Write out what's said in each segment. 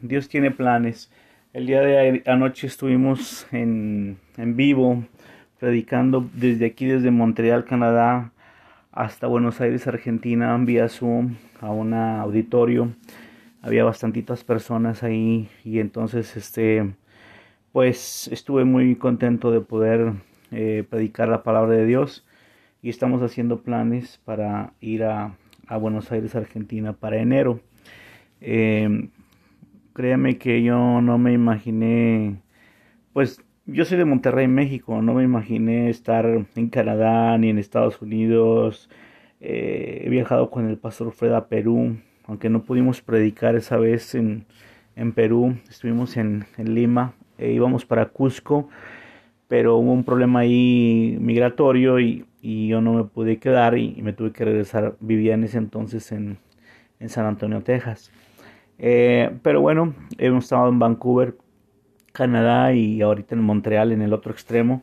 Dios tiene planes. El día de anoche estuvimos en, en vivo predicando desde aquí, desde Montreal, Canadá, hasta Buenos Aires, Argentina, vía Zoom a un auditorio. Había bastantitas personas ahí y entonces este pues estuve muy contento de poder eh, predicar la palabra de Dios y estamos haciendo planes para ir a, a Buenos Aires, Argentina para enero. Eh, créame que yo no me imaginé, pues yo soy de Monterrey, México, no me imaginé estar en Canadá ni en Estados Unidos. Eh, he viajado con el pastor Fred a Perú, aunque no pudimos predicar esa vez en, en Perú, estuvimos en, en Lima, e íbamos para Cusco, pero hubo un problema ahí migratorio y, y yo no me pude quedar y, y, me tuve que regresar, vivía en ese entonces en, en San Antonio, Texas. Eh, pero bueno, hemos estado en Vancouver, Canadá y ahorita en Montreal, en el otro extremo.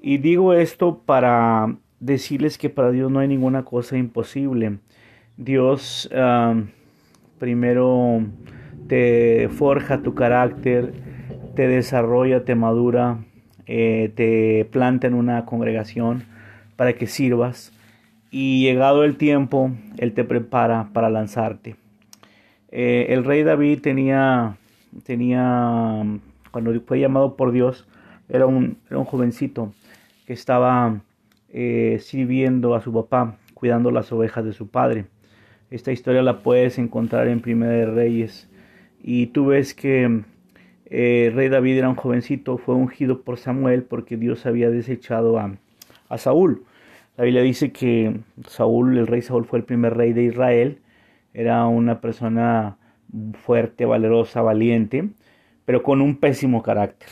Y digo esto para decirles que para Dios no hay ninguna cosa imposible. Dios primero te forja tu carácter, te desarrolla, te madura, eh, te planta en una congregación para que sirvas. Y llegado el tiempo, Él te prepara para lanzarte. Eh, el rey David tenía, tenía, cuando fue llamado por Dios, era un, era un jovencito que estaba eh, sirviendo a su papá, cuidando las ovejas de su padre. Esta historia la puedes encontrar en Primera de Reyes. Y tú ves que eh, el rey David era un jovencito, fue ungido por Samuel porque Dios había desechado a, a Saúl. La Biblia dice que Saúl, el rey Saúl, fue el primer rey de Israel era una persona fuerte, valerosa, valiente, pero con un pésimo carácter.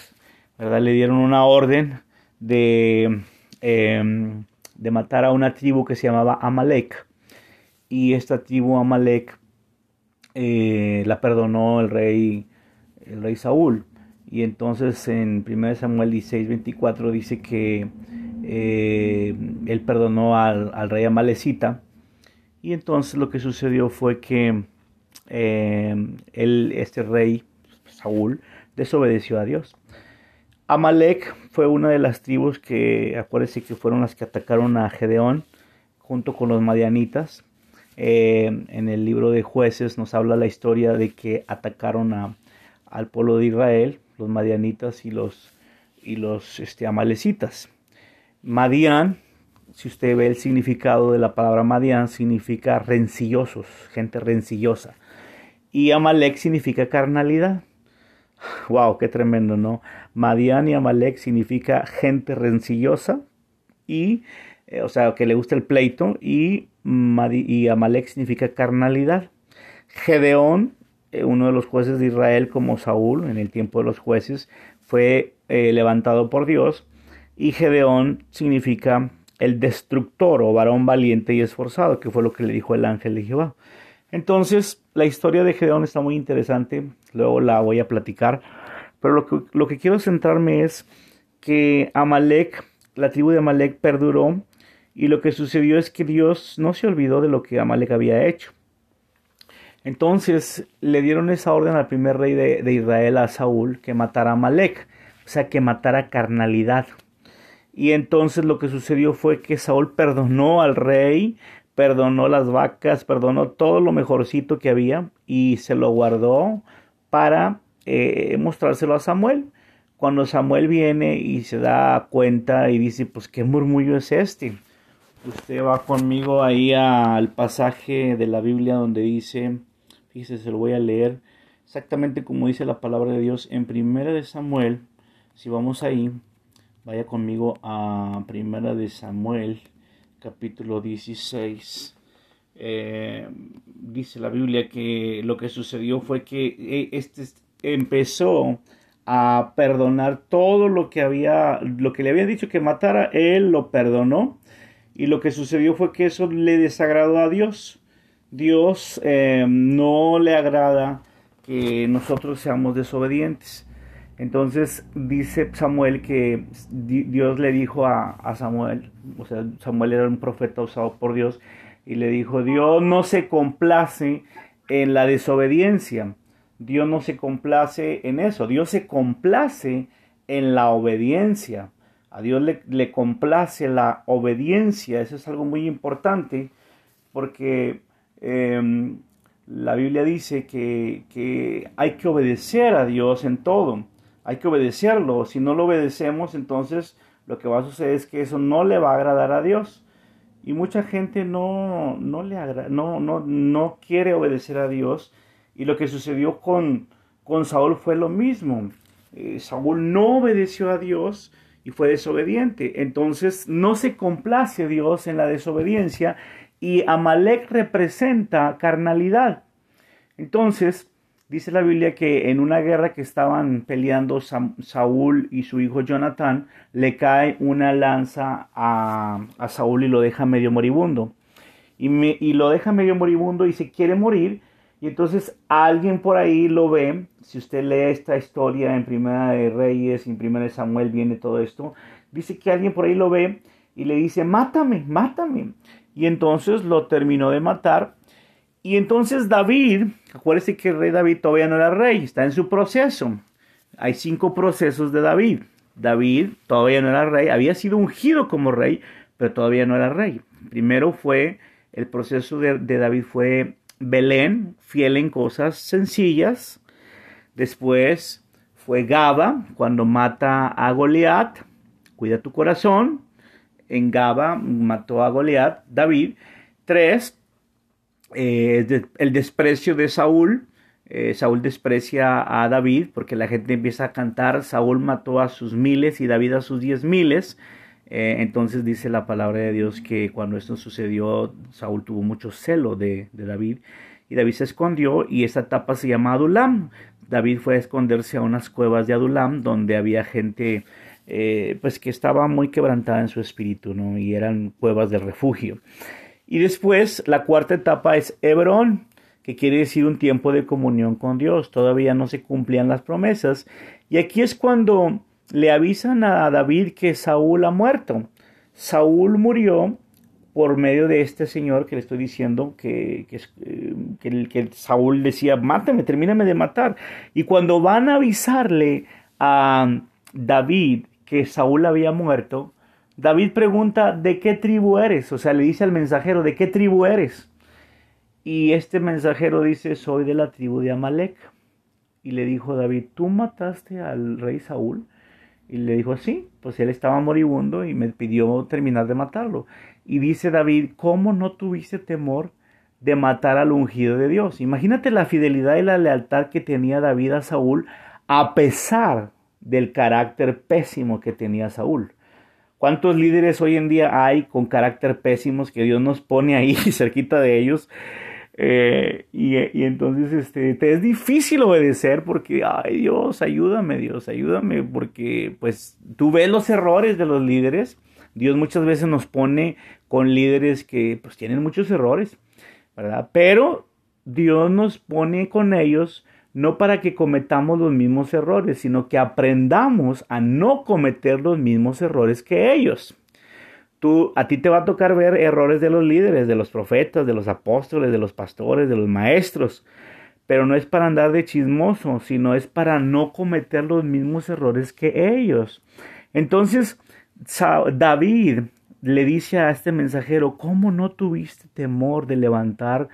¿verdad? Le dieron una orden de, eh, de matar a una tribu que se llamaba Amalek. Y esta tribu Amalek eh, la perdonó el rey, el rey Saúl. Y entonces en 1 Samuel 16, 24 dice que eh, él perdonó al, al rey Amalecita y entonces lo que sucedió fue que eh, este rey, Saúl, desobedeció a Dios. Amalek fue una de las tribus que, acuérdense que fueron las que atacaron a Gedeón junto con los madianitas. Eh, en el libro de jueces nos habla la historia de que atacaron a, al pueblo de Israel, los madianitas y los, y los este, amalecitas. Madian si usted ve el significado de la palabra Madian, significa rencillosos, gente rencillosa. Y Amalek significa carnalidad. Wow, qué tremendo, ¿no? Madian y Amalek significa gente rencillosa y, eh, o sea, que le gusta el pleito y, y Amalek significa carnalidad. Gedeón, eh, uno de los jueces de Israel como Saúl en el tiempo de los jueces, fue eh, levantado por Dios y Gedeón significa el destructor o varón valiente y esforzado, que fue lo que le dijo el ángel de Jehová. Entonces, la historia de Gedeón está muy interesante, luego la voy a platicar, pero lo que, lo que quiero centrarme es que Amalek, la tribu de Amalek perduró y lo que sucedió es que Dios no se olvidó de lo que Amalek había hecho. Entonces le dieron esa orden al primer rey de, de Israel, a Saúl, que matara a Amalek, o sea, que matara carnalidad. Y entonces lo que sucedió fue que Saúl perdonó al rey, perdonó las vacas, perdonó todo lo mejorcito que había y se lo guardó para eh, mostrárselo a Samuel. Cuando Samuel viene y se da cuenta y dice, pues qué murmullo es este. Usted va conmigo ahí al pasaje de la Biblia donde dice, fíjese, se lo voy a leer exactamente como dice la palabra de Dios en primera de Samuel. Si vamos ahí, Vaya conmigo a Primera de Samuel, capítulo 16. Eh, dice la Biblia que lo que sucedió fue que eh, este empezó a perdonar todo lo que había, lo que le había dicho que matara, él lo perdonó. Y lo que sucedió fue que eso le desagradó a Dios. Dios eh, no le agrada que nosotros seamos desobedientes. Entonces dice Samuel que Dios le dijo a, Samuel, o sea, Samuel era un profeta usado por Dios, y le dijo, Dios no se complace en la desobediencia, Dios no se complace en eso, Dios se complace en la obediencia. A Dios le, complace la obediencia, eso es algo muy importante porque em, la Biblia dice que, hay que obedecer a Dios en todo, hay que obedecerlo, si no lo obedecemos entonces lo que va a suceder es que eso no le va a agradar a Dios. Y mucha gente no, no, le no, no, no quiere obedecer a Dios. Y lo que sucedió con, con Saúl fue lo mismo. Eh, Saúl no obedeció a Dios y fue desobediente. Entonces no se complace Dios en la desobediencia y Amalek representa carnalidad. Entonces, Dice la Biblia que en una guerra que estaban peleando Saúl y su hijo Jonatán, le cae una lanza a, Saúl y lo deja medio moribundo. Y, y, lo deja medio moribundo y se quiere morir. Y entonces alguien por ahí lo ve. Si usted lee esta historia en Primera de Reyes, en Primera de Samuel viene todo esto. Dice que alguien por ahí lo ve y le dice, mátame, mátame. Y entonces lo terminó de matar y entonces David, acuérdense que el rey David todavía no era rey, está en su proceso. Hay cinco procesos de David. David todavía no era rey, había sido ungido como rey, pero todavía no era rey. Primero fue, el proceso de, David fue Belén, fiel en cosas sencillas. Después fue Gaba, cuando mata a Goliat, cuida tu corazón. En Gaba mató a Goliat, David. Tres, eh, el desprecio de Saúl. Eh, Saúl desprecia a David porque la gente empieza a cantar, Saúl mató a sus miles y David a sus diez miles. Eh, entonces dice la palabra de Dios que cuando esto sucedió, Saúl tuvo mucho celo de, David y David se escondió y esa etapa se llama Adulam. David fue a esconderse a unas cuevas de Adulam donde había gente pues que estaba muy quebrantada en su espíritu, ¿no? Y eran cuevas de refugio. Y después la cuarta etapa es Hebrón, que quiere decir un tiempo de comunión con Dios. Todavía no se cumplían las promesas. Y aquí es cuando le avisan a David que Saúl ha muerto. Saúl murió por medio de este señor que le estoy diciendo que, que, eh, Saúl decía, mátame, termíname de matar. Y cuando van a avisarle a David que Saúl había muerto, David pregunta, ¿de qué tribu eres? O sea, le dice al mensajero, ¿de qué tribu eres? Y este mensajero dice, soy de la tribu de Amalek. Y le dijo David, ¿tú mataste al rey Saúl? Y le dijo, sí, pues él estaba moribundo y me pidió terminar de matarlo. Y dice David, ¿cómo no tuviste temor de matar al ungido de Dios? Imagínate la fidelidad y la lealtad que tenía David a Saúl a pesar del carácter pésimo que tenía Saúl. ¿Cuántos líderes hoy en día hay con carácter pésimos que Dios nos pone ahí cerquita de ellos? Eh, y, entonces este, te es difícil obedecer porque, ay Dios, ayúdame, Dios, ayúdame, porque pues tú ves los errores de los líderes. Dios muchas veces nos pone con líderes que pues tienen muchos errores, ¿verdad? Pero Dios nos pone con ellos no para que cometamos los mismos errores, sino que aprendamos a no cometer los mismos errores que ellos. Tú, a ti te va a tocar ver errores de los líderes, de los profetas, de los apóstoles, de los pastores, de los maestros, pero no es para andar de chismoso, sino es para no cometer los mismos errores que ellos. Entonces, David le dice a este mensajero, ¿cómo no tuviste temor de levantar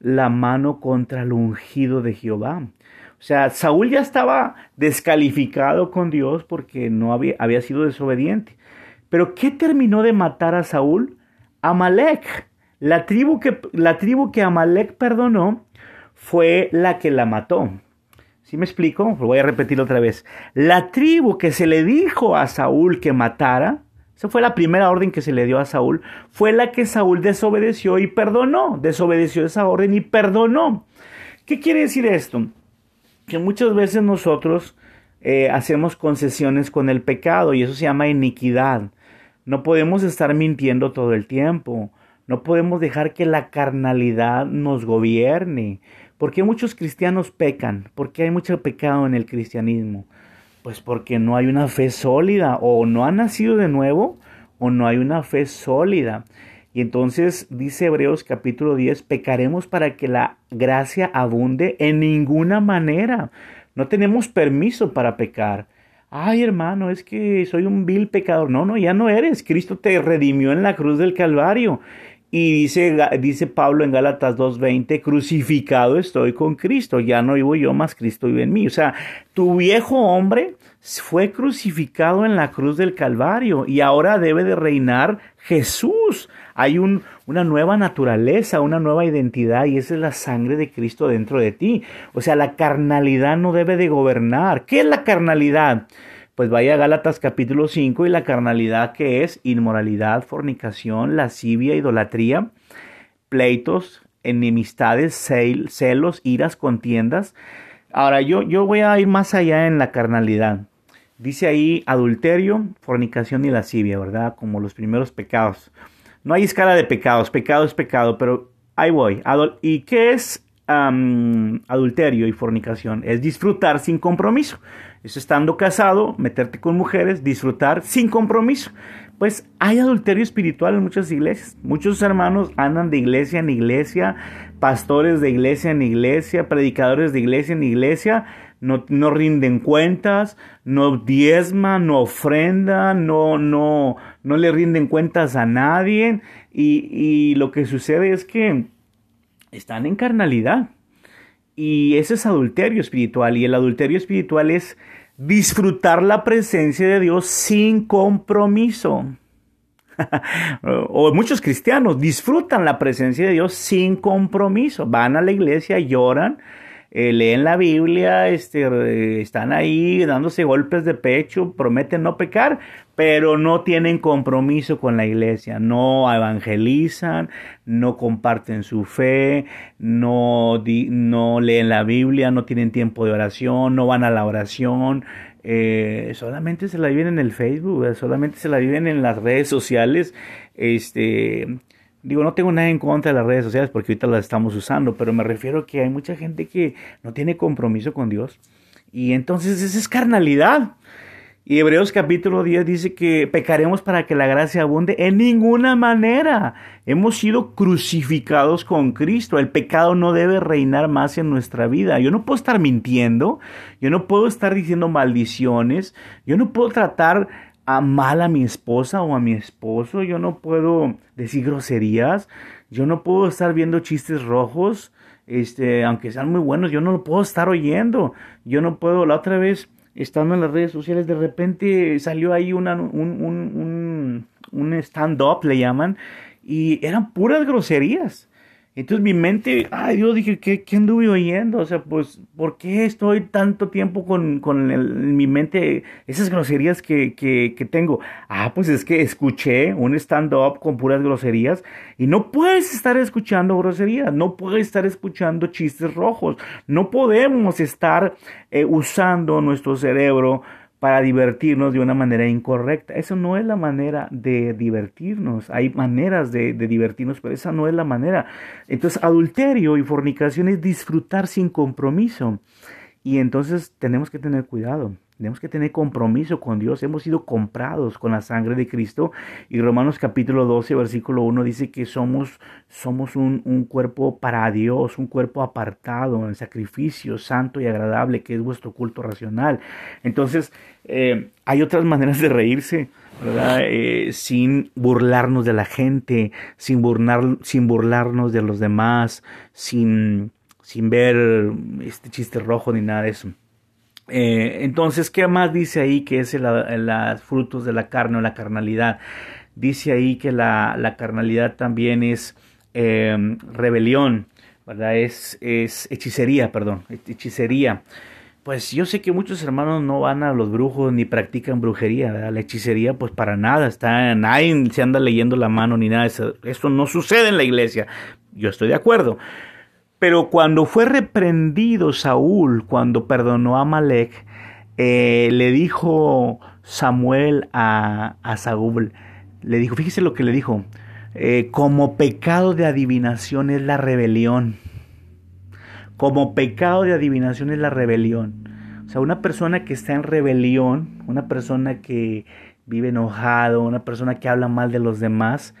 la mano contra el ungido de Jehová? O sea, Saúl ya estaba descalificado con Dios porque no había, había sido desobediente. Pero ¿qué terminó de matar a Saúl? Amalek. La tribu que, la tribu que Amalek perdonó fue la que la mató. ¿Sí me explico? Lo voy a repetir otra vez. La tribu que se le dijo a Saúl que matara, esa fue la primera orden que se le dio a Saúl, fue la que Saúl desobedeció y perdonó. Desobedeció esa orden y perdonó. ¿Qué quiere decir esto? Que muchas veces nosotros eh, hacemos concesiones con el pecado y eso se llama iniquidad. No podemos estar mintiendo todo el tiempo. No podemos dejar que la carnalidad nos gobierne. ¿Por qué muchos cristianos pecan? ¿Por qué hay mucho pecado en el cristianismo? Pues porque no hay una fe sólida o no han nacido de nuevo o no hay una fe sólida. Y entonces dice Hebreos capítulo 10, pecaremos para que la gracia abunde en ninguna manera. No tenemos permiso para pecar. Ay, hermano, es que soy un vil pecador. No, no, ya no eres. Cristo te redimió en la cruz del Calvario. Y dice, dice Pablo en Gálatas 2.20, crucificado estoy con Cristo, ya no vivo yo, más Cristo vive en mí. O sea, tu viejo hombre fue crucificado en la cruz del Calvario y ahora debe de reinar Jesús. Hay un, una nueva naturaleza, una nueva identidad y esa es la sangre de Cristo dentro de ti. O sea, la carnalidad no debe de gobernar. ¿Qué es la carnalidad? Pues vaya a Gálatas capítulo 5 y la carnalidad que es inmoralidad, fornicación, lascivia, idolatría, pleitos, enemistades, celos, iras, contiendas. Ahora yo, yo voy a ir más allá en la carnalidad. Dice ahí adulterio, fornicación y lascivia, ¿verdad? Como los primeros pecados. No hay escala de pecados, pecado es pecado, pero ahí voy. ¿Y qué es adulterio y fornicación? Es disfrutar sin compromiso es estando casado, meterte con mujeres, disfrutar sin compromiso. Pues hay adulterio espiritual en muchas iglesias. Muchos hermanos andan de iglesia en iglesia, pastores de iglesia en iglesia, predicadores de iglesia en iglesia, no, no rinden cuentas, no diezman, no ofrendan, no, no, no le rinden cuentas a nadie. Y, y lo que sucede es que están en carnalidad y ese es adulterio espiritual. Y el adulterio espiritual es disfrutar la presencia de Dios sin compromiso. o muchos cristianos disfrutan la presencia de Dios sin compromiso. Van a la iglesia, lloran, eh, leen la Biblia, este, están ahí dándose golpes de pecho, prometen no pecar, pero no tienen compromiso con la iglesia, no evangelizan, no comparten su fe, no, no leen la Biblia, no tienen tiempo de oración, no van a la oración, eh, solamente se la viven en el Facebook, solamente se la viven en las redes sociales, este Digo, no tengo nada en contra de las redes sociales porque ahorita las estamos usando, pero me refiero a que hay mucha gente que no tiene compromiso con Dios. Y entonces esa es carnalidad. Y Hebreos capítulo 10 dice que pecaremos para que la gracia abunde. En ninguna manera. Hemos sido crucificados con Cristo. El pecado no debe reinar más en nuestra vida. Yo no puedo estar mintiendo. Yo no puedo estar diciendo maldiciones. Yo no puedo tratar a mal a mi esposa o a mi esposo, yo no puedo decir groserías, yo no puedo estar viendo chistes rojos, este, aunque sean muy buenos, yo no lo puedo estar oyendo, yo no puedo, la otra vez, estando en las redes sociales, de repente salió ahí una, un, un, un, un stand-up, le llaman, y eran puras groserías. Entonces mi mente, ay Dios, dije, ¿qué, qué anduve oyendo? O sea, pues, ¿por qué estoy tanto tiempo con, con mi mente esas groserías que, que, que, tengo? Ah, pues es que escuché un stand-up con puras groserías y no puedes estar escuchando groserías, no puedes estar escuchando chistes rojos, no podemos estar eh, usando nuestro cerebro para divertirnos de una manera incorrecta. Eso no es la manera de divertirnos. Hay maneras de, divertirnos, pero esa no es la manera. Entonces, adulterio y fornicación es disfrutar sin compromiso. Y entonces tenemos que tener cuidado. Tenemos que tener compromiso con Dios. Hemos sido comprados con la sangre de Cristo. Y Romanos capítulo 12, versículo 1 dice que somos, somos un, un cuerpo para Dios, un cuerpo apartado en sacrificio santo y agradable, que es vuestro culto racional. Entonces, eh, hay otras maneras de reírse. ¿verdad? Eh, sin burlarnos de la gente, sin, burlar, sin burlarnos de los demás, sin, sin ver este chiste rojo ni nada de eso. Eh, entonces, ¿qué más dice ahí que es los frutos de la carne o la carnalidad? Dice ahí que la, carnalidad también es em, rebelión, ¿verdad? Es, es hechicería, perdón, hechicería. Pues yo sé que muchos hermanos no van a los brujos ni practican brujería, ¿verdad? La hechicería, pues para nada, está, nadie se anda leyendo la mano ni nada. Eso, eso no sucede en la iglesia. Yo estoy de acuerdo. Pero cuando fue reprendido Saúl, cuando perdonó a Malek, eh, le dijo Samuel a, Saúl, le dijo, fíjese lo que le dijo, eh, como pecado de adivinación es la rebelión. Como pecado de adivinación es la rebelión. O sea, una persona que está en rebelión, una persona que vive enojado, una persona que habla mal de los demás,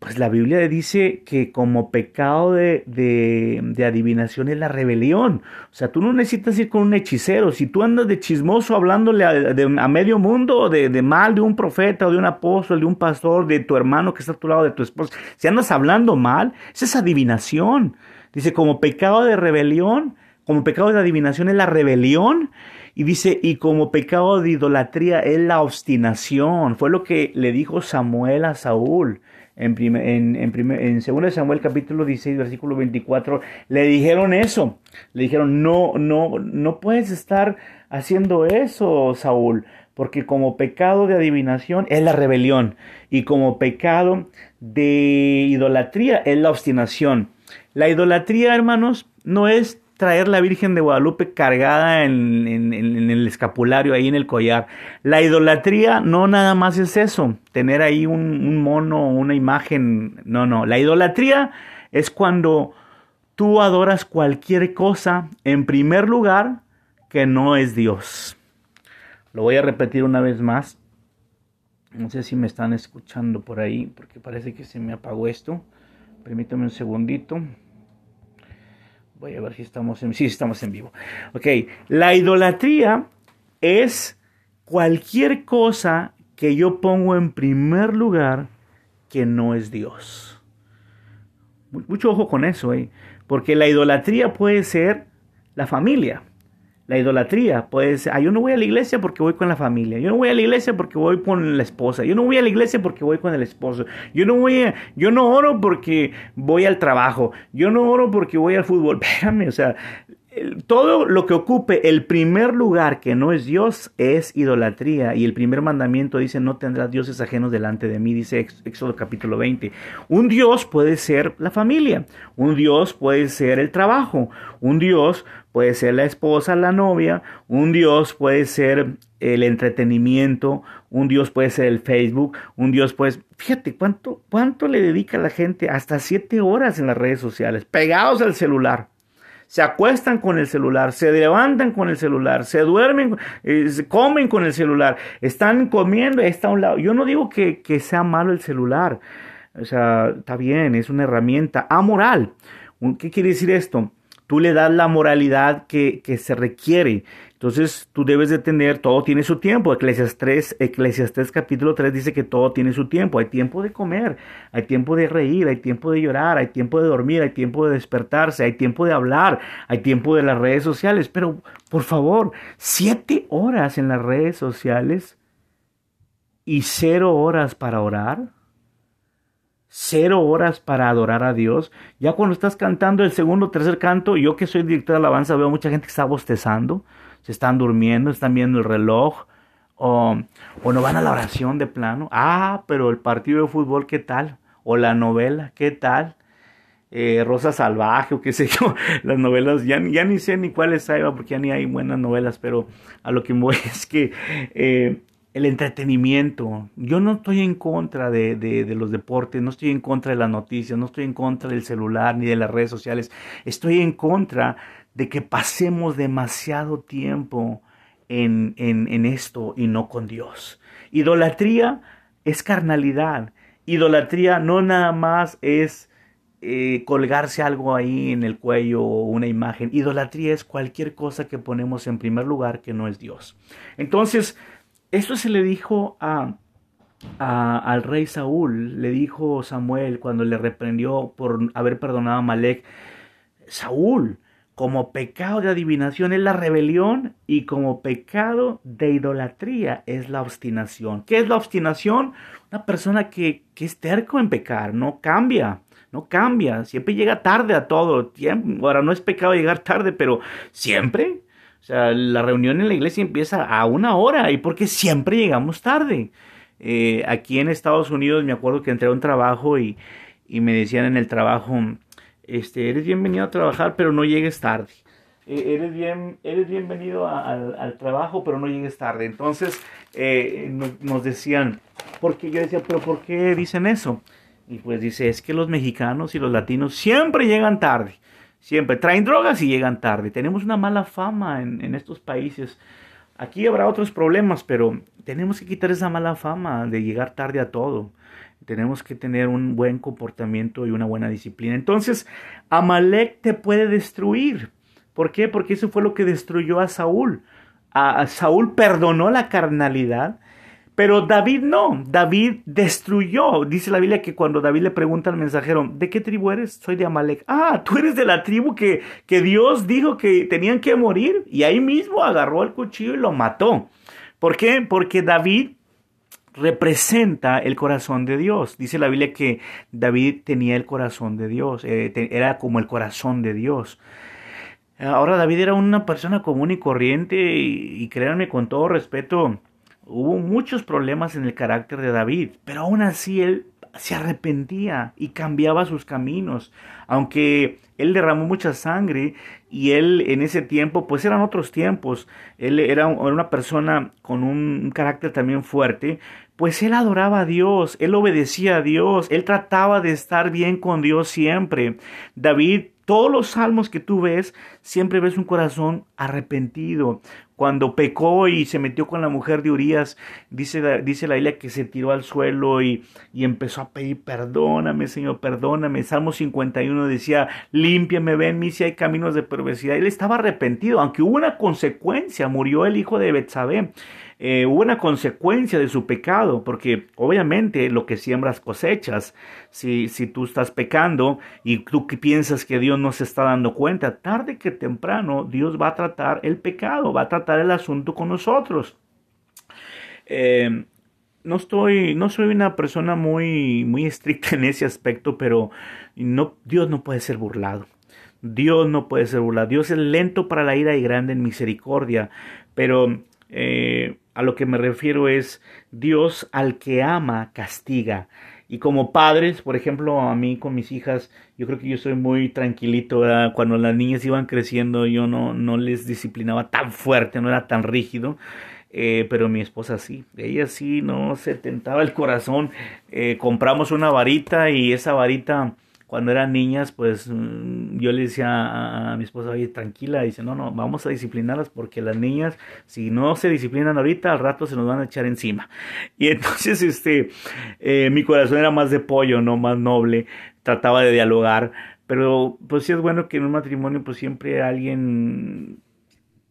pues la Biblia dice que como pecado de, de, adivinación es la rebelión. O sea, tú no necesitas ir con un hechicero. Si tú andas de chismoso hablándole a, medio mundo de, de, mal de un profeta o de un apóstol, de un pastor, de tu hermano que está a tu lado, de tu esposa, si andas hablando mal, esa es adivinación. Dice, como pecado de rebelión, como pecado de adivinación es la rebelión. Y dice, y como pecado de idolatría es la obstinación. Fue lo que le dijo Samuel a Saúl en, en, en, en 2 Samuel capítulo 16, versículo 24, le dijeron eso. Le dijeron, no, no, no puedes estar haciendo eso, Saúl, porque como pecado de adivinación es la rebelión y como pecado de idolatría es la obstinación. La idolatría, hermanos, no es traer la Virgen de Guadalupe cargada en, el escapulario, ahí en el collar. La idolatría no nada más es eso, tener ahí un, un mono, una imagen. No, no. La idolatría es cuando tú adoras cualquier cosa en primer lugar que no es Dios. Lo voy a repetir una vez más. No sé si me están escuchando por ahí, porque parece que se me apagó esto. Permítame un segundito. Voy a ver si estamos en, sí, estamos en vivo. Ok, la idolatría es cualquier cosa que yo pongo en primer lugar que no es Dios. Mucho ojo con eso, ¿eh? porque la idolatría puede ser la familia. La idolatría puede ser, ah, yo no voy a la iglesia porque voy con la familia, yo no voy a la iglesia porque voy con la esposa, yo no voy a la iglesia porque voy con el esposo, yo no voy a, yo no oro porque voy al trabajo, yo no oro porque voy al fútbol. Espérame, o sea, todo lo que ocupe el primer lugar que no es Dios es idolatría. Y el primer mandamiento dice, no tendrás dioses ajenos delante de mí, dice Éxodo capítulo 20. Un Dios puede ser la familia, un Dios puede ser el trabajo, un Dios puede ser la esposa, la novia, un Dios puede ser el entretenimiento, un Dios puede ser el Facebook, un Dios puede... Fíjate, ¿cuánto, cuánto le dedica la gente? Hasta siete horas en las redes sociales, pegados al celular se acuestan con el celular, se levantan con el celular, se duermen, eh, se comen con el celular, están comiendo, está a un lado. Yo no digo que, que sea malo el celular, o sea, está bien, es una herramienta amoral. ¿Qué quiere decir esto? Tú le das la moralidad que, se requiere. Entonces tú debes de tener, todo tiene su tiempo. Eclesiastes 3, 3 capítulo 3 dice que todo tiene su tiempo. Hay tiempo de comer, hay tiempo de reír, hay tiempo de llorar, hay tiempo de dormir, hay tiempo de despertarse, hay tiempo de hablar, hay tiempo de las redes sociales. Pero por favor, siete horas en las redes sociales y cero horas para orar. Cero horas para adorar a Dios. Ya cuando estás cantando el segundo o tercer canto, yo que soy director de alabanza veo mucha gente que está bostezando se están durmiendo, están viendo el reloj, o, o no van a la oración de plano. Ah, pero el partido de fútbol, ¿qué tal? O la novela, ¿qué tal? Eh, Rosa Salvaje o qué sé yo, las novelas, ya, ya ni sé ni cuáles hay, porque ya ni hay buenas novelas, pero a lo que voy es que eh, el entretenimiento, yo no estoy en contra de, de, los deportes, no estoy en contra de las noticias, no estoy en contra del celular ni de las redes sociales, estoy en contra de que pasemos demasiado tiempo en, en, esto y no con Dios. Idolatría es carnalidad. Idolatría no nada más es eh, colgarse algo ahí en el cuello o una imagen. Idolatría es cualquier cosa que ponemos en primer lugar que no es Dios. Entonces, esto se le dijo a, al rey Saúl, le dijo Samuel cuando le reprendió por haber perdonado a Malek. Saúl, como pecado de adivinación es la rebelión y como pecado de idolatría es la obstinación. ¿Qué es la obstinación? Una persona que, que es terco en pecar, no cambia, no cambia, siempre llega tarde a todo. Ahora no es pecado llegar tarde, pero siempre. O sea, la reunión en la iglesia empieza a una hora y porque siempre llegamos tarde. Eh, aquí en Estados Unidos me acuerdo que entré a un trabajo y, y me decían en el trabajo, este, eres bienvenido a trabajar, pero no llegues tarde. E, eres, bien, eres bienvenido al trabajo, pero no llegues tarde. Entonces eh, nos, decían, porque yo decía, pero ¿por qué dicen eso? Y pues dice, es que los mexicanos y los latinos siempre llegan tarde. Siempre traen drogas y llegan tarde. Tenemos una mala fama en, estos países. Aquí habrá otros problemas, pero tenemos que quitar esa mala fama de llegar tarde a todo. Tenemos que tener un buen comportamiento y una buena disciplina. Entonces, Amalek te puede destruir. ¿Por qué? Porque eso fue lo que destruyó a Saúl. A, Saúl perdonó la carnalidad, pero David no. David destruyó. Dice la Biblia que cuando David le pregunta al mensajero, ¿de qué tribu eres? Soy de Amalek. Ah, tú eres de la tribu que, que Dios dijo que tenían que morir. Y ahí mismo agarró el cuchillo y lo mató. ¿Por qué? Porque David representa el corazón de Dios. Dice la Biblia que David tenía el corazón de Dios, eh, era como el corazón de Dios. Ahora David era una persona común y corriente y, créanme con todo respeto, hubo muchos problemas en el carácter de David, pero aún así él se arrepentía y cambiaba sus caminos, aunque él derramó mucha sangre y él en ese tiempo, pues eran otros tiempos, él era una persona con un carácter también fuerte, pues él adoraba a Dios, él obedecía a Dios, él trataba de estar bien con Dios siempre. David todos los salmos que tú ves, siempre ves un corazón arrepentido. Cuando pecó y se metió con la mujer de Urias, dice, dice la Biblia que se tiró al suelo y, y empezó a pedir, perdóname, Señor, perdóname. Salmo 51 decía, límpiame, ven mí si hay caminos de perversidad. Él estaba arrepentido, aunque hubo una consecuencia, murió el hijo de Betsabé. Eh, hubo una consecuencia de su pecado, porque obviamente lo que siembras cosechas. Si, si tú estás pecando y tú piensas que Dios no se está dando cuenta, tarde que temprano Dios va a tratar el pecado, va a tratar el asunto con nosotros. Eh, no estoy, no soy una persona muy, muy estricta en ese aspecto, pero no, Dios no puede ser burlado. Dios no puede ser burlado. Dios es lento para la ira y grande en misericordia, pero eh, a lo que me refiero es Dios al que ama castiga. Y como padres, por ejemplo, a mí con mis hijas, yo creo que yo soy muy tranquilito. Cuando las niñas iban creciendo, yo no, no les disciplinaba tan fuerte, no era tan rígido. Eh, pero mi esposa sí, ella sí no se tentaba el corazón. Eh, compramos una varita y esa varita cuando eran niñas, pues mm, yo le decía a, mi esposa, oye, tranquila, dice, no, no, vamos a disciplinarlas porque las niñas, si no se disciplinan ahorita, al rato se nos van a echar encima. Y entonces, este, eh, mi corazón era más de pollo, no más noble, trataba de dialogar, pero pues sí es bueno que en un matrimonio, pues siempre alguien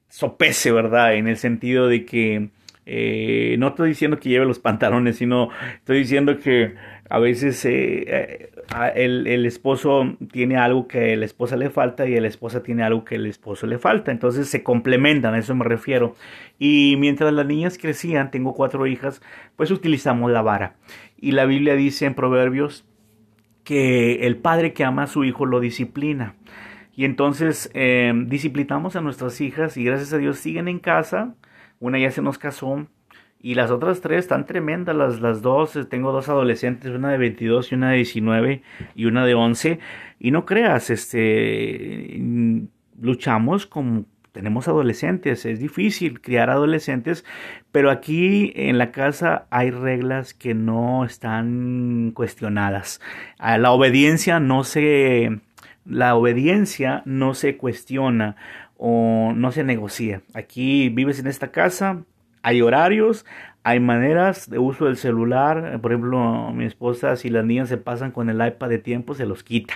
sopese, ¿verdad? En el sentido de que eh, no estoy diciendo que lleve los pantalones, sino estoy diciendo que a veces eh, eh, el, el, esposo tiene algo que la esposa le falta y la esposa tiene algo que el esposo le falta. Entonces se complementan, a eso me refiero. Y mientras las niñas crecían, tengo cuatro hijas, pues utilizamos la vara. Y la Biblia dice en Proverbios que el padre que ama a su hijo lo disciplina. Y entonces eh, disciplinamos a nuestras hijas y gracias a Dios siguen en casa. Una ya se nos casó, y las otras tres están tremendas, las, las dos, eh, tengo dos adolescentes, una de 22 y una de 19 y una de 11. Y no creas, este, mm, luchamos con, tenemos adolescentes, es difícil criar adolescentes, pero aquí en la casa hay reglas que no están cuestionadas. La obediencia no se, la obediencia no se cuestiona o no se negocia. Aquí vives en esta casa, hay horarios, hay maneras de uso del celular. Por ejemplo, mi esposa, si las niñas se pasan con el iPad de tiempo, se los quita.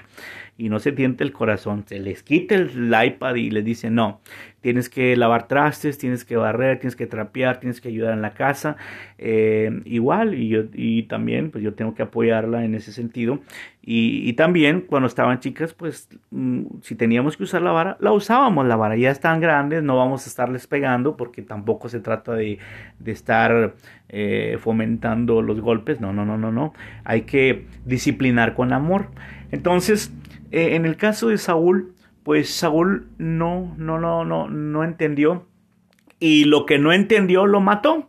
Y no se tiente el corazón. Se les quita el iPad y les dice, no, tienes que lavar trastes, tienes que barrer, tienes que trapear, tienes que ayudar en la casa. Eh, igual, y, yo, y también, pues yo tengo que apoyarla en ese sentido. Y, también, cuando estaban chicas, pues mm, si teníamos que usar la vara, la usábamos la vara. Ya están grandes, no vamos a estarles pegando porque tampoco se trata de, de estar eh, fomentando los golpes. No, no, no, no, no. Hay que disciplinar con amor. Entonces, eh, en el caso de Saúl, pues Saúl no, no, no, no, no entendió. Y lo que no entendió lo mató.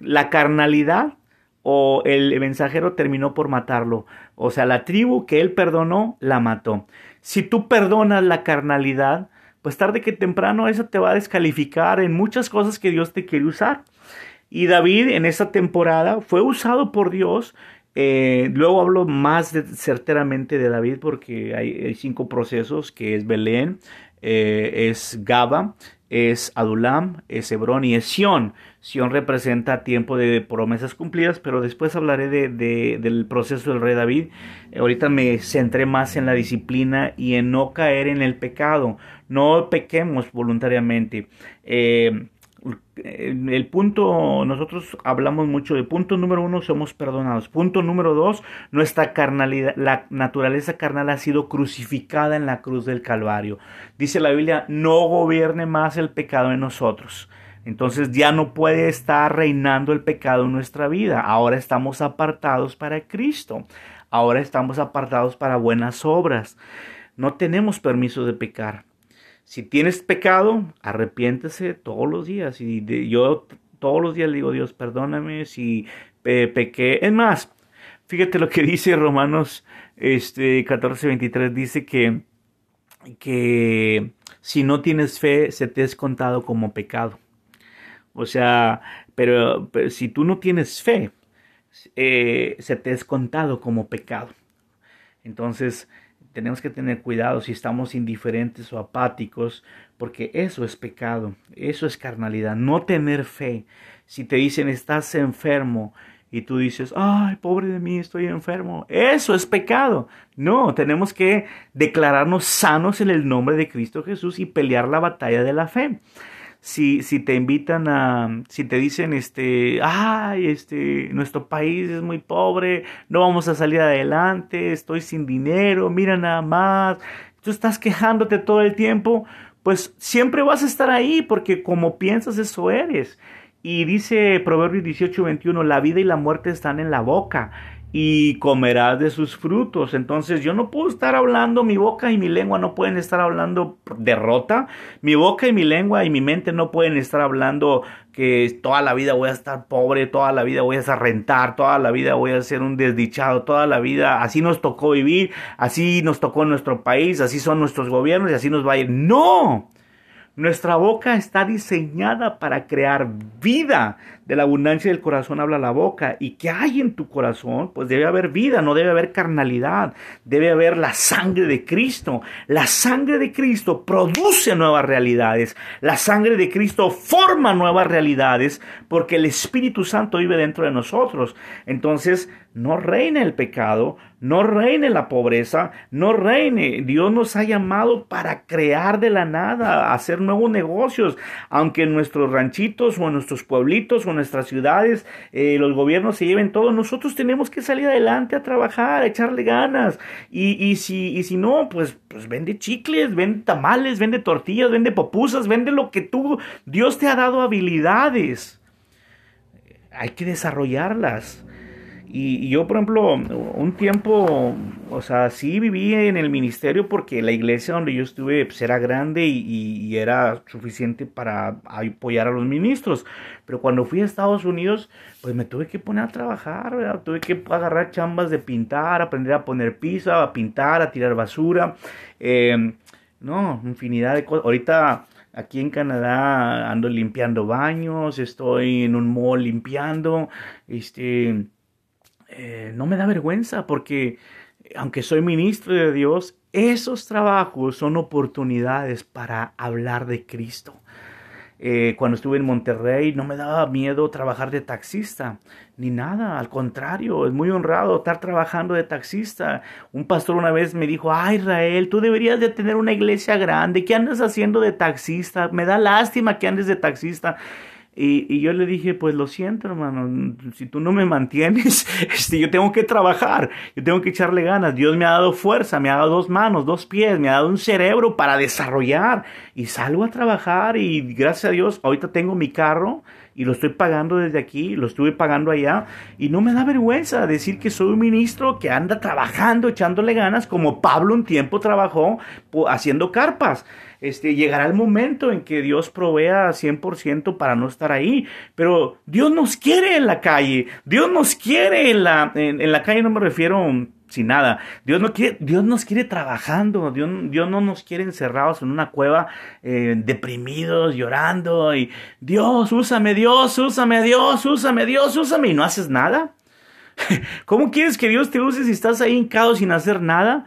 La carnalidad o el mensajero terminó por matarlo. O sea, la tribu que él perdonó la mató. Si tú perdonas la carnalidad, pues tarde que temprano eso te va a descalificar en muchas cosas que Dios te quiere usar. Y David en esa temporada fue usado por Dios eh, luego hablo más certeramente de David porque hay, cinco procesos, que es Belén, eh, es Gaba, es Adulam, es Hebrón y es Sión. Sión representa tiempo de promesas cumplidas, pero después hablaré de, del proceso del rey David. ahorita me centré más en la disciplina y en no caer en el pecado. No pequemos voluntariamente. Eh, el punto, nosotros hablamos mucho de punto número uno, somos perdonados. Punto número dos, nuestra carnalidad, la naturaleza carnal ha sido crucificada en la cruz del Calvario. Dice la Biblia, no gobierne más el pecado en nosotros. Entonces ya no puede estar reinando el pecado en nuestra vida. Ahora estamos apartados para Cristo. Ahora estamos apartados para buenas obras. No tenemos permiso de pecar. Si tienes pecado, arrepiéntese todos los días. Y yo todos los días le digo, Dios, perdóname si pequé. Es más, fíjate lo que dice Romanos este, 14, 23, dice que, que si no tienes fe, se te es contado como pecado. O sea, pero, si tú no tienes fe, eh, se te es contado como pecado. Entonces, tenemos que tener cuidado si estamos indiferentes o apáticos, porque eso es pecado, eso es carnalidad, no tener fe. Si te dicen estás enfermo y tú dices, ay, pobre de mí, estoy enfermo, eso es pecado. No, tenemos que declararnos sanos en el nombre de Cristo Jesús y pelear la batalla de la fe si, si te invitan a, si te dicen, este, ay, este, nuestro país es muy pobre, no vamos a salir adelante, estoy sin dinero, mira nada más, tú estás quejándote todo el tiempo, pues siempre vas a estar ahí porque como piensas eso eres. Y dice Proverbios 18, 21, la vida y la muerte están en la boca y comerás de sus frutos. Entonces yo no puedo estar hablando, mi boca y mi lengua no pueden estar hablando derrota, mi boca y mi lengua y mi mente no pueden estar hablando que toda la vida voy a estar pobre, toda la vida voy a rentar, toda la vida voy a ser un desdichado, toda la vida así nos tocó vivir, así nos tocó nuestro país, así son nuestros gobiernos y así nos va a ir. No, nuestra boca está diseñada para crear vida. De la abundancia del corazón habla la boca. ¿Y qué hay en tu corazón? Pues debe haber vida, no debe haber carnalidad. Debe haber la sangre de Cristo. La sangre de Cristo produce nuevas realidades. La sangre de Cristo forma nuevas realidades porque el Espíritu Santo vive dentro de nosotros. Entonces, no reine el pecado, no reine la pobreza, no reine. Dios nos ha llamado para crear de la nada, hacer nuevos negocios, aunque en nuestros ranchitos o en nuestros pueblitos nuestras ciudades eh, los gobiernos se lleven todo, nosotros tenemos que salir adelante a trabajar, a echarle ganas. Y, y, si, y si no, pues, pues vende chicles, vende tamales, vende tortillas, vende popusas, vende lo que tú, Dios te ha dado habilidades. Hay que desarrollarlas. Y, yo, por ejemplo, un tiempo, o sea, sí viví en el ministerio porque la iglesia donde yo estuve pues, era grande y, era suficiente para apoyar a los ministros. Pero cuando fui a Estados Unidos, pues me tuve que poner a trabajar, tuve que agarrar chambas de pintar, aprender a poner piso, a pintar, a tirar basura. Em, no, infinidad de cosas. Ahorita aquí en Canadá ando limpiando baños, estoy en un mall limpiando, este eh, no me da vergüenza porque aunque soy ministro de Dios, esos trabajos son oportunidades para hablar de Cristo. Eh, cuando estuve en Monterrey no me daba miedo trabajar de taxista, ni nada, al contrario, es muy honrado estar trabajando de taxista. Un pastor una vez me dijo, ah Israel, tú deberías de tener una iglesia grande, ¿qué andas haciendo de taxista? Me da lástima que andes de taxista. Y, yo le dije, pues lo siento, hermano, si tú no me mantienes, este, yo tengo que trabajar, yo tengo que echarle ganas. Dios me ha dado fuerza, me ha dado dos manos, dos pies, me ha dado un cerebro para desarrollar. Y salgo a trabajar y gracias a Dios, ahorita tengo mi carro y lo estoy pagando desde aquí, lo estuve pagando allá. Y no me da vergüenza decir que soy un ministro que anda trabajando, echándole ganas, como Pablo un tiempo trabajó haciendo carpas. Este, llegará el momento en que Dios provea 100% para no estar ahí, pero Dios nos quiere en la calle, Dios nos quiere en la, en, la calle, no me refiero sin nada. Dios, no quiere, Dios nos quiere trabajando, Dios, Dios no nos quiere encerrados en una cueva, eh, deprimidos, llorando, y Dios, úsame, Dios, úsame, Dios, úsame, Dios, úsame, y no haces nada. ¿Cómo quieres que Dios te use si estás ahí hincado sin hacer nada?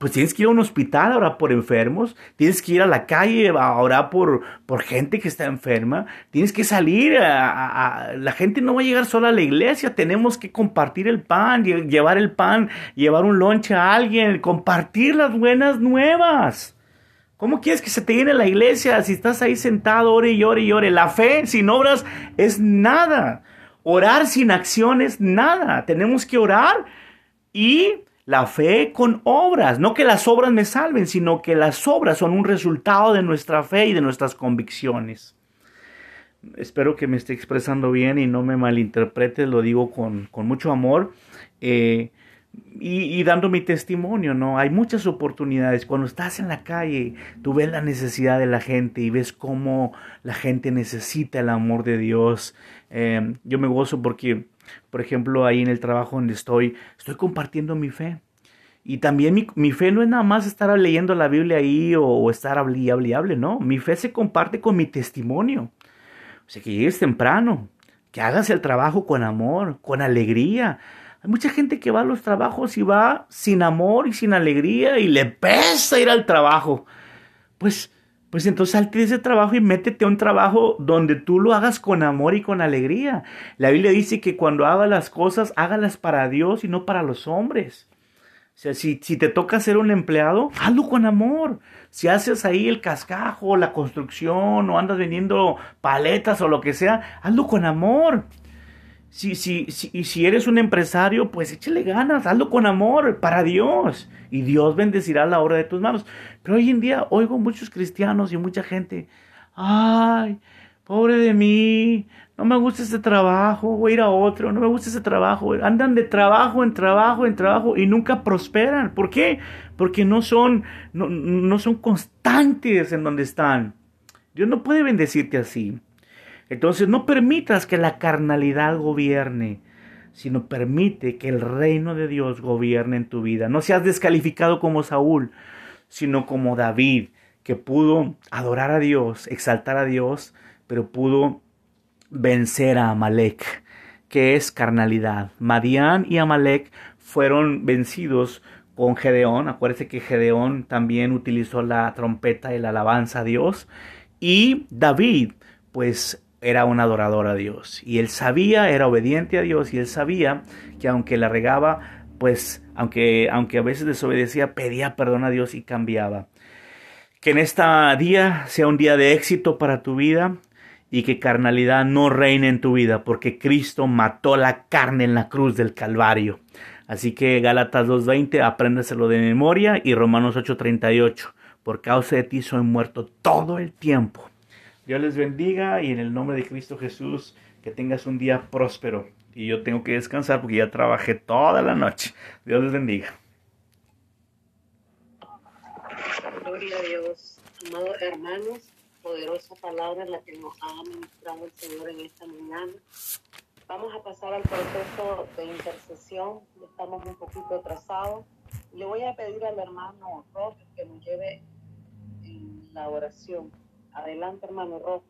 Pues tienes que ir a un hospital a orar por enfermos, tienes que ir a la calle a orar por, por gente que está enferma, tienes que salir, a, la gente no va a llegar sola a la iglesia, tenemos que compartir el pan, llevar el pan, llevar un lonche a alguien, compartir las buenas nuevas. ¿Cómo quieres que se te llene la iglesia si estás ahí sentado, ore y ore y ore? La fe sin obras es nada. Orar sin acción es nada. Tenemos que orar y la fe con obras, no que las obras me salven, sino que las obras son un resultado de nuestra fe y de nuestras convicciones. Espero que me esté expresando bien y no me malinterpretes, lo digo con, mucho amor eh, y, dando mi testimonio, ¿no? Hay muchas oportunidades. Cuando estás en la calle, tú ves la necesidad de la gente y ves cómo la gente necesita el amor de Dios. Eh, yo me gozo porque por ejemplo, ahí en el trabajo donde estoy, estoy compartiendo mi fe. Y también mi, fe no es nada más estar leyendo la Biblia ahí o, estar hable hable, no. Mi fe se comparte con mi testimonio. O sea, que llegues temprano, que hagas el trabajo con amor, con alegría. Hay mucha gente que va a los trabajos y va sin amor y sin alegría y le pesa ir al trabajo. Pues pues entonces salte de ese trabajo y métete a un trabajo donde tú lo hagas con amor y con alegría. La Biblia dice que cuando hagas las cosas, hágalas para Dios y no para los hombres. O sea, si, si te toca ser un empleado, hazlo con amor. Si haces ahí el cascajo, la construcción, o andas vendiendo paletas o lo que sea, hazlo con amor. Si, si, si, y si eres un empresario, pues échale ganas, hazlo con amor para Dios. Y Dios bendecirá la obra de tus manos. Pero hoy en día oigo muchos cristianos y mucha gente, ay, pobre de mí, no me gusta ese trabajo, voy a ir a otro, no me gusta ese trabajo. Andan de trabajo en trabajo en trabajo y nunca prosperan. ¿Por qué? Porque no son, no, no son constantes en donde están. Dios no puede bendecirte así. Entonces no permitas que la carnalidad gobierne, sino permite que el reino de Dios gobierne en tu vida. No seas descalificado como Saúl, sino como David, que pudo adorar a Dios, exaltar a Dios, pero pudo vencer a Amalek, que es carnalidad. Madián y Amalek fueron vencidos con Gedeón. Acuérdese que Gedeón también utilizó la trompeta y la alabanza a Dios. Y David, pues era un adorador a Dios. Y él sabía, era obediente a Dios y él sabía que aunque la regaba, pues aunque, aunque a veces desobedecía, pedía perdón a Dios y cambiaba. Que en este día sea un día de éxito para tu vida y que carnalidad no reine en tu vida, porque Cristo mató la carne en la cruz del Calvario. Así que Gálatas 2.20, apréndeselo de memoria y Romanos 8.38, por causa de ti soy muerto todo el tiempo Dios les bendiga y en el nombre de Cristo Jesús, que tengas un día próspero. Y yo tengo que descansar porque ya trabajé toda la noche. Dios les bendiga. Gloria a Dios. Amados hermanos, poderosa palabra la que nos ha administrado el Señor en esta mañana. Vamos a pasar al proceso de intercesión. Estamos un poquito atrasados. Le voy a pedir al hermano Roque que nos lleve en la oración. Adelante, hermano Rojo.